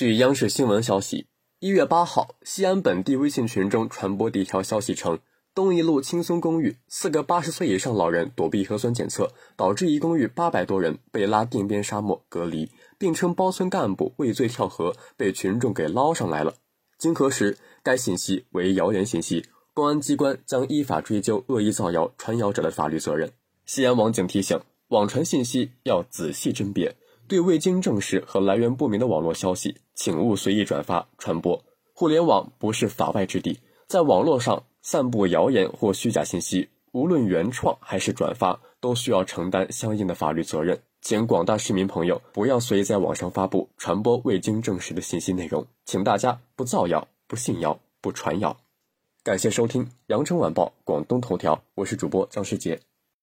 据央视新闻消息，一月八号，西安本地微信群中传播的一条消息称，东一路青松公寓四个八十岁以上老人躲避核酸检测，导致一公寓八百多人被拉定边沙漠隔离，并称包村干部畏罪跳河，被群众给捞上来了。经核实，该信息为谣言信息，公安机关将依法追究恶意造谣传谣者的法律责任。西安网警提醒：网传信息要仔细甄别。对未经证实和来源不明的网络消息，请勿随意转发传播。互联网不是法外之地，在网络上散布谣言或虚假信息，无论原创还是转发，都需要承担相应的法律责任。请广大市民朋友不要随意在网上发布、传播未经证实的信息内容，请大家不造谣、不信谣、不传谣。感谢收听《羊城晚报·广东头条》，我是主播张世杰。